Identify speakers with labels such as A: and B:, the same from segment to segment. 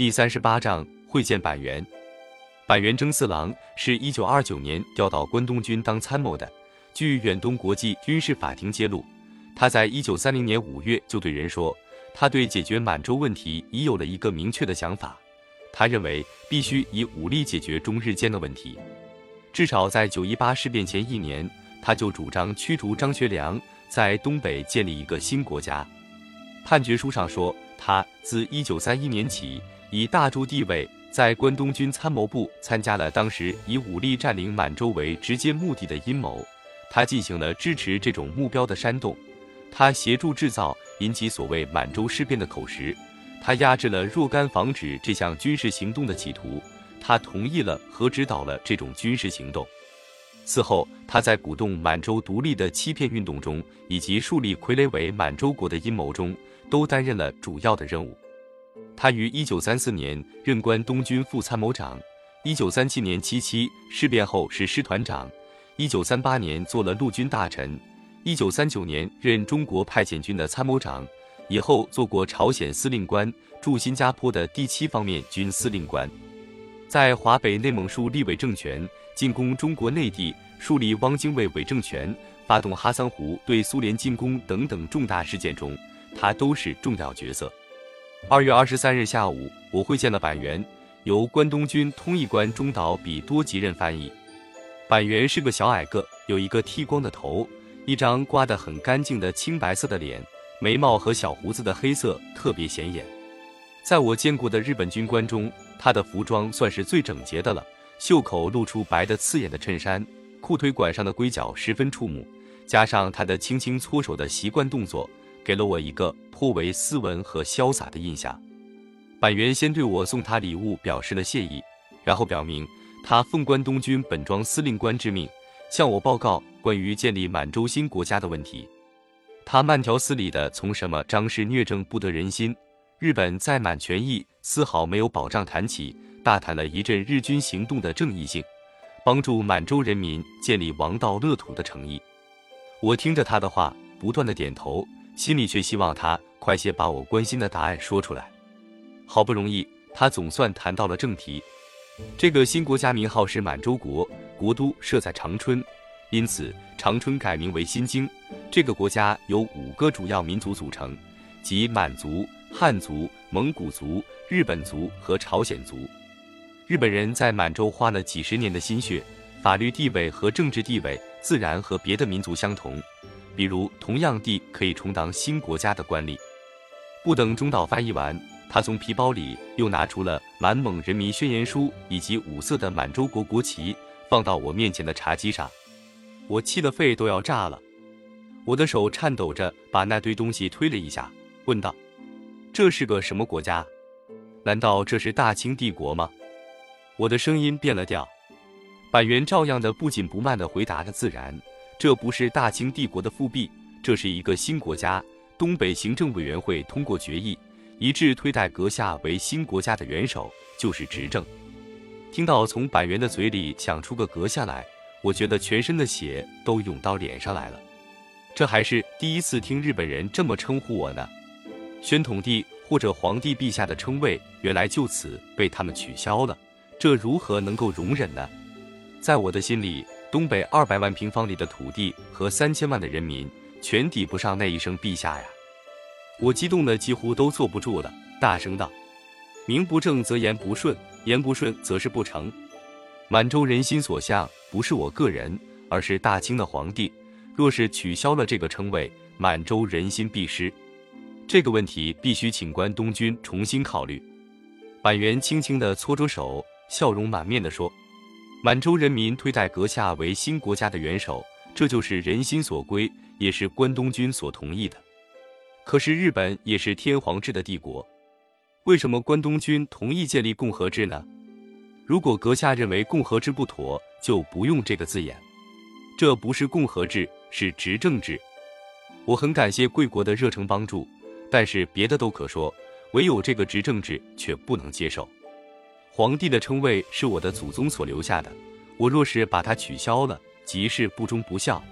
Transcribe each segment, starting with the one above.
A: 第三十八章会见板垣。板垣征四郎是一九二九年调到关东军当参谋的。据远东国际军事法庭揭露，他在一九三零年五月就对人说，他对解决满洲问题已有了一个明确的想法。他认为必须以武力解决中日间的问题。至少在九一八事变前一年，他就主张驱逐张学良，在东北建立一个新国家。判决书上说，他自一九三一年起。以大朱地位，在关东军参谋部参加了当时以武力占领满洲为直接目的的阴谋，他进行了支持这种目标的煽动，他协助制造引起所谓满洲事变的口实，他压制了若干防止这项军事行动的企图，他同意了和指导了这种军事行动。此后，他在鼓动满洲独立的欺骗运动中，以及树立傀儡为满洲国的阴谋中，都担任了主要的任务。他于一九三四年任关东军副参谋长，一九三七年七七事变后是师团长，一九三八年做了陆军大臣，一九三九年任中国派遣军的参谋长，以后做过朝鲜司令官，驻新加坡的第七方面军司令官，在华北内蒙树立伪政权，进攻中国内地，树立汪精卫伪政权，发动哈桑湖对苏联进攻等等重大事件中，他都是重要角色。二月二十三日下午，我会见了板垣，由关东军通译官中岛比多吉任翻译。板垣是个小矮个，有一个剃光的头，一张刮得很干净的青白色的脸，眉毛和小胡子的黑色特别显眼。在我见过的日本军官中，他的服装算是最整洁的了，袖口露出白的刺眼的衬衫，裤腿管上的龟角十分触目，加上他的轻轻搓手的习惯动作。给了我一个颇为斯文和潇洒的印象。板垣先对我送他礼物表示了谢意，然后表明他奉关东军本庄司令官之命，向我报告关于建立满洲新国家的问题。他慢条斯理地从什么张氏虐政不得人心，日本在满权益丝毫没有保障谈起，大谈了一阵日军行动的正义性，帮助满洲人民建立王道乐土的诚意。我听着他的话，不断的点头。心里却希望他快些把我关心的答案说出来。好不容易，他总算谈到了正题。这个新国家名号是满洲国，国都设在长春，因此长春改名为新京。这个国家由五个主要民族组成，即满族、汉族、蒙古族、日本族和朝鲜族。日本人在满洲花了几十年的心血，法律地位和政治地位自然和别的民族相同。比如，同样地可以充当新国家的官吏。不等中岛翻译完，他从皮包里又拿出了《满蒙人民宣言书》以及五色的满洲国国旗，放到我面前的茶几上。我气得肺都要炸了，我的手颤抖着把那堆东西推了一下，问道：“这是个什么国家？难道这是大清帝国吗？”我的声音变了调。板垣照样的不紧不慢地回答的自然。这不是大清帝国的复辟，这是一个新国家。东北行政委员会通过决议，一致推戴阁下为新国家的元首，就是执政。听到从板垣的嘴里抢出个阁下来，我觉得全身的血都涌到脸上来了。这还是第一次听日本人这么称呼我呢。宣统帝或者皇帝陛下的称谓，原来就此被他们取消了，这如何能够容忍呢？在我的心里。东北二百万平方里的土地和三千万的人民，全抵不上那一声陛下呀！我激动的几乎都坐不住了，大声道：“名不正则言不顺，言不顺则是不成。满洲人心所向，不是我个人，而是大清的皇帝。若是取消了这个称谓，满洲人心必失。这个问题必须请关东军重新考虑。”板垣轻轻地搓着手，笑容满面地说。满洲人民推戴阁下为新国家的元首，这就是人心所归，也是关东军所同意的。可是日本也是天皇制的帝国，为什么关东军同意建立共和制呢？如果阁下认为共和制不妥，就不用这个字眼。这不是共和制，是执政制。我很感谢贵国的热诚帮助，但是别的都可说，唯有这个执政制却不能接受。皇帝的称谓是我的祖宗所留下的，我若是把它取消了，即是不忠不孝。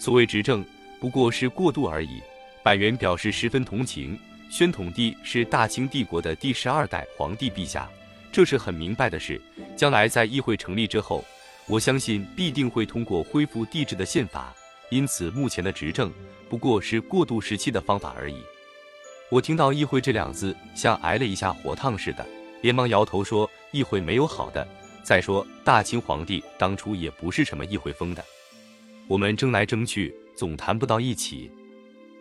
A: 所谓执政，不过是过渡而已。百元表示十分同情，宣统帝是大清帝国的第十二代皇帝陛下，这是很明白的事。将来在议会成立之后，我相信必定会通过恢复帝制的宪法。因此，目前的执政不过是过渡时期的方法而已。我听到“议会”这两字，像挨了一下火烫似的，连忙摇头说：“议会没有好的。再说，大清皇帝当初也不是什么议会封的，我们争来争去，总谈不到一起。”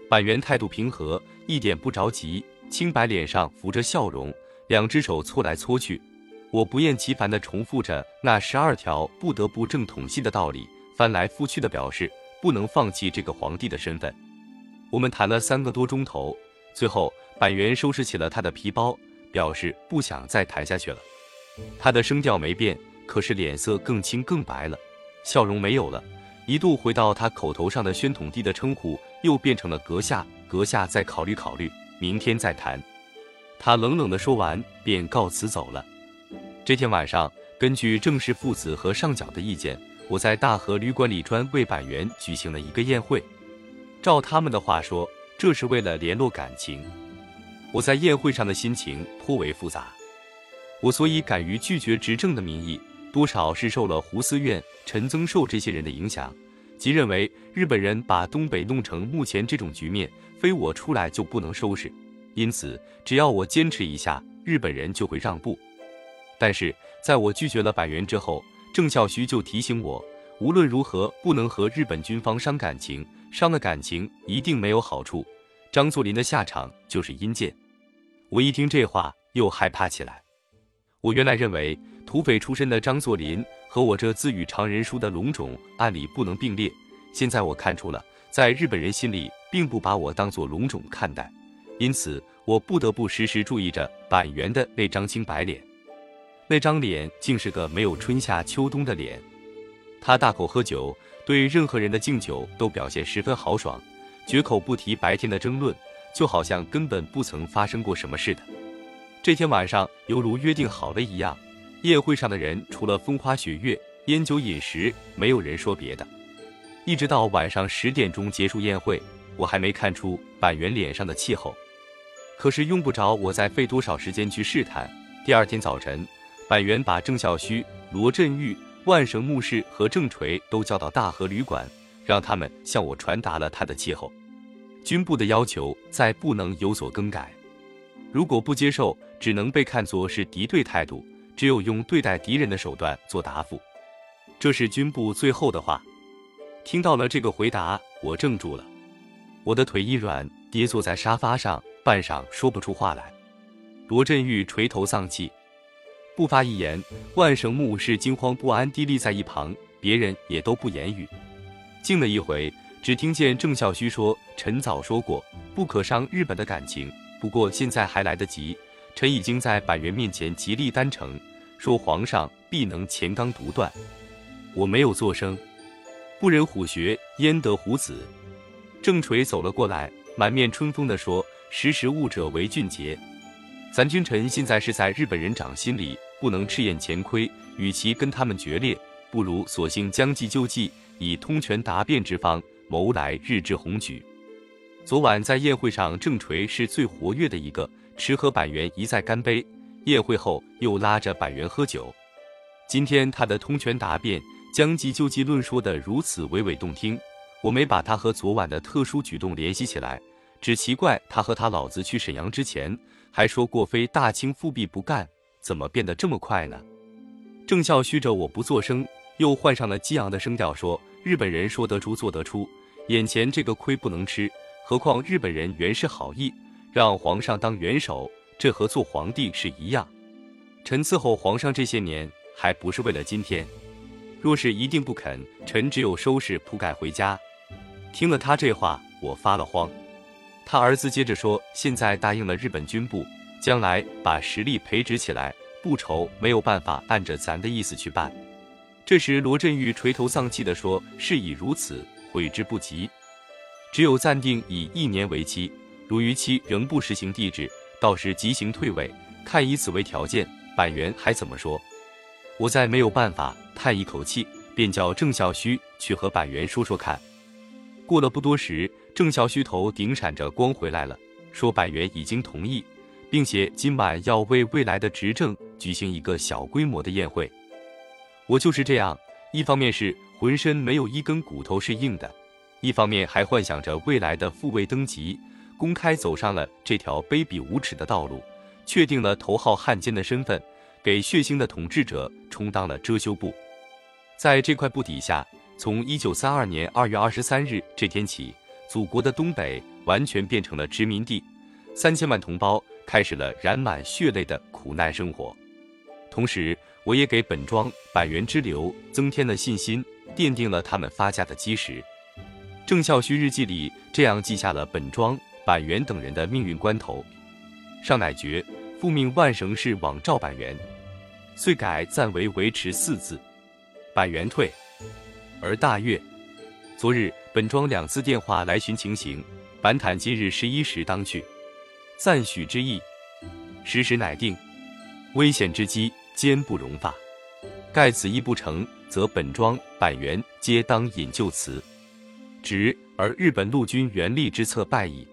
A: 板垣态度平和，一点不着急，清白脸上浮着笑容，两只手搓来搓去。我不厌其烦地重复着那十二条不得不正统性的道理，翻来覆去的表示。不能放弃这个皇帝的身份。我们谈了三个多钟头，最后板垣收拾起了他的皮包，表示不想再谈下去了。他的声调没变，可是脸色更青更白了，笑容没有了，一度回到他口头上的宣统帝的称呼，又变成了阁下。阁下再考虑考虑，明天再谈。他冷冷地说完，便告辞走了。这天晚上，根据郑氏父子和上角的意见。我在大和旅馆里专为板垣举行了一个宴会，照他们的话说，这是为了联络感情。我在宴会上的心情颇为复杂。我所以敢于拒绝执政的民意，多少是受了胡思院、陈增寿这些人的影响，即认为日本人把东北弄成目前这种局面，非我出来就不能收拾。因此，只要我坚持一下，日本人就会让步。但是，在我拒绝了百元之后，郑孝胥就提醒我，无论如何不能和日本军方伤感情，伤了感情一定没有好处。张作霖的下场就是阴间。我一听这话，又害怕起来。我原来认为土匪出身的张作霖和我这自与常人书的龙种，按理不能并列。现在我看出了，在日本人心里，并不把我当作龙种看待。因此，我不得不时时注意着板垣的那张清白脸。那张脸竟是个没有春夏秋冬的脸。他大口喝酒，对任何人的敬酒都表现十分豪爽，绝口不提白天的争论，就好像根本不曾发生过什么似的。这天晚上犹如约定好了一样，宴会上的人除了风花雪月、烟酒饮食，没有人说别的。一直到晚上十点钟结束宴会，我还没看出板垣脸上的气候。可是用不着我再费多少时间去试探。第二天早晨。板垣把郑孝胥、罗振玉、万绳木氏和郑锤都叫到大和旅馆，让他们向我传达了他的气候。军部的要求再不能有所更改，如果不接受，只能被看作是敌对态度，只有用对待敌人的手段做答复。这是军部最后的话。听到了这个回答，我怔住了，我的腿一软，跌坐在沙发上，半晌说不出话来。罗振玉垂头丧气。不发一言，万绳木是惊慌不安地立在一旁，别人也都不言语。静了一回，只听见郑孝胥说：“臣早说过，不可伤日本的感情。不过现在还来得及，臣已经在板垣面前极力担诚，说皇上必能乾纲独断。”我没有作声。不忍虎穴，焉得虎子？郑垂走了过来，满面春风地说：“识时务者为俊杰。”咱君臣现在是在日本人掌心里，不能赤眼前亏。与其跟他们决裂，不如索性将计就计，以通权达变之方谋来日之宏举。昨晚在宴会上，郑垂是最活跃的一个，持和板垣一再干杯。宴会后又拉着板垣喝酒。今天他的通权答辩、将计就计论说的如此娓娓动听，我没把他和昨晚的特殊举动联系起来，只奇怪他和他老子去沈阳之前。还说过非大清复辟不干，怎么变得这么快呢？郑孝胥着我不作声，又换上了激昂的声调说：“日本人说得出做得出，眼前这个亏不能吃。何况日本人原是好意，让皇上当元首，这和做皇帝是一样。臣伺候皇上这些年，还不是为了今天？若是一定不肯，臣只有收拾铺盖回家。”听了他这话，我发了慌。他儿子接着说：“现在答应了日本军部，将来把实力培植起来，不愁没有办法按着咱的意思去办。”这时，罗振玉垂头丧气地说：“事已如此，悔之不及。只有暂定以一年为期，如逾期仍不实行帝制，到时即行退位，看以此为条件，板垣还怎么说？”我再没有办法，叹一口气，便叫郑孝胥去和板垣说说看。过了不多时。郑孝胥头顶闪着光回来了，说板垣已经同意，并且今晚要为未来的执政举行一个小规模的宴会。我就是这样，一方面是浑身没有一根骨头是硬的，一方面还幻想着未来的复位登基，公开走上了这条卑鄙无耻的道路，确定了头号汉奸的身份，给血腥的统治者充当了遮羞布。在这块布底下，从一九三二年二月二十三日这天起，祖国的东北完全变成了殖民地，三千万同胞开始了染满血泪的苦难生活，同时。我也给本庄百元之流增添了信心，奠定了他们发家的基石。郑孝胥日记里这样记下了本庄、板垣等人的命运关头：上乃爵复命万绳氏往召板垣，遂改暂为维持四字。板垣退，而大悦。昨日本庄两次电话来询情形，板坦今日十一时当去，赞许之意。时时乃定，危险之机。坚不容发，盖此意不成，则本庄、板垣皆当引咎辞。职而日本陆军原力之策败矣。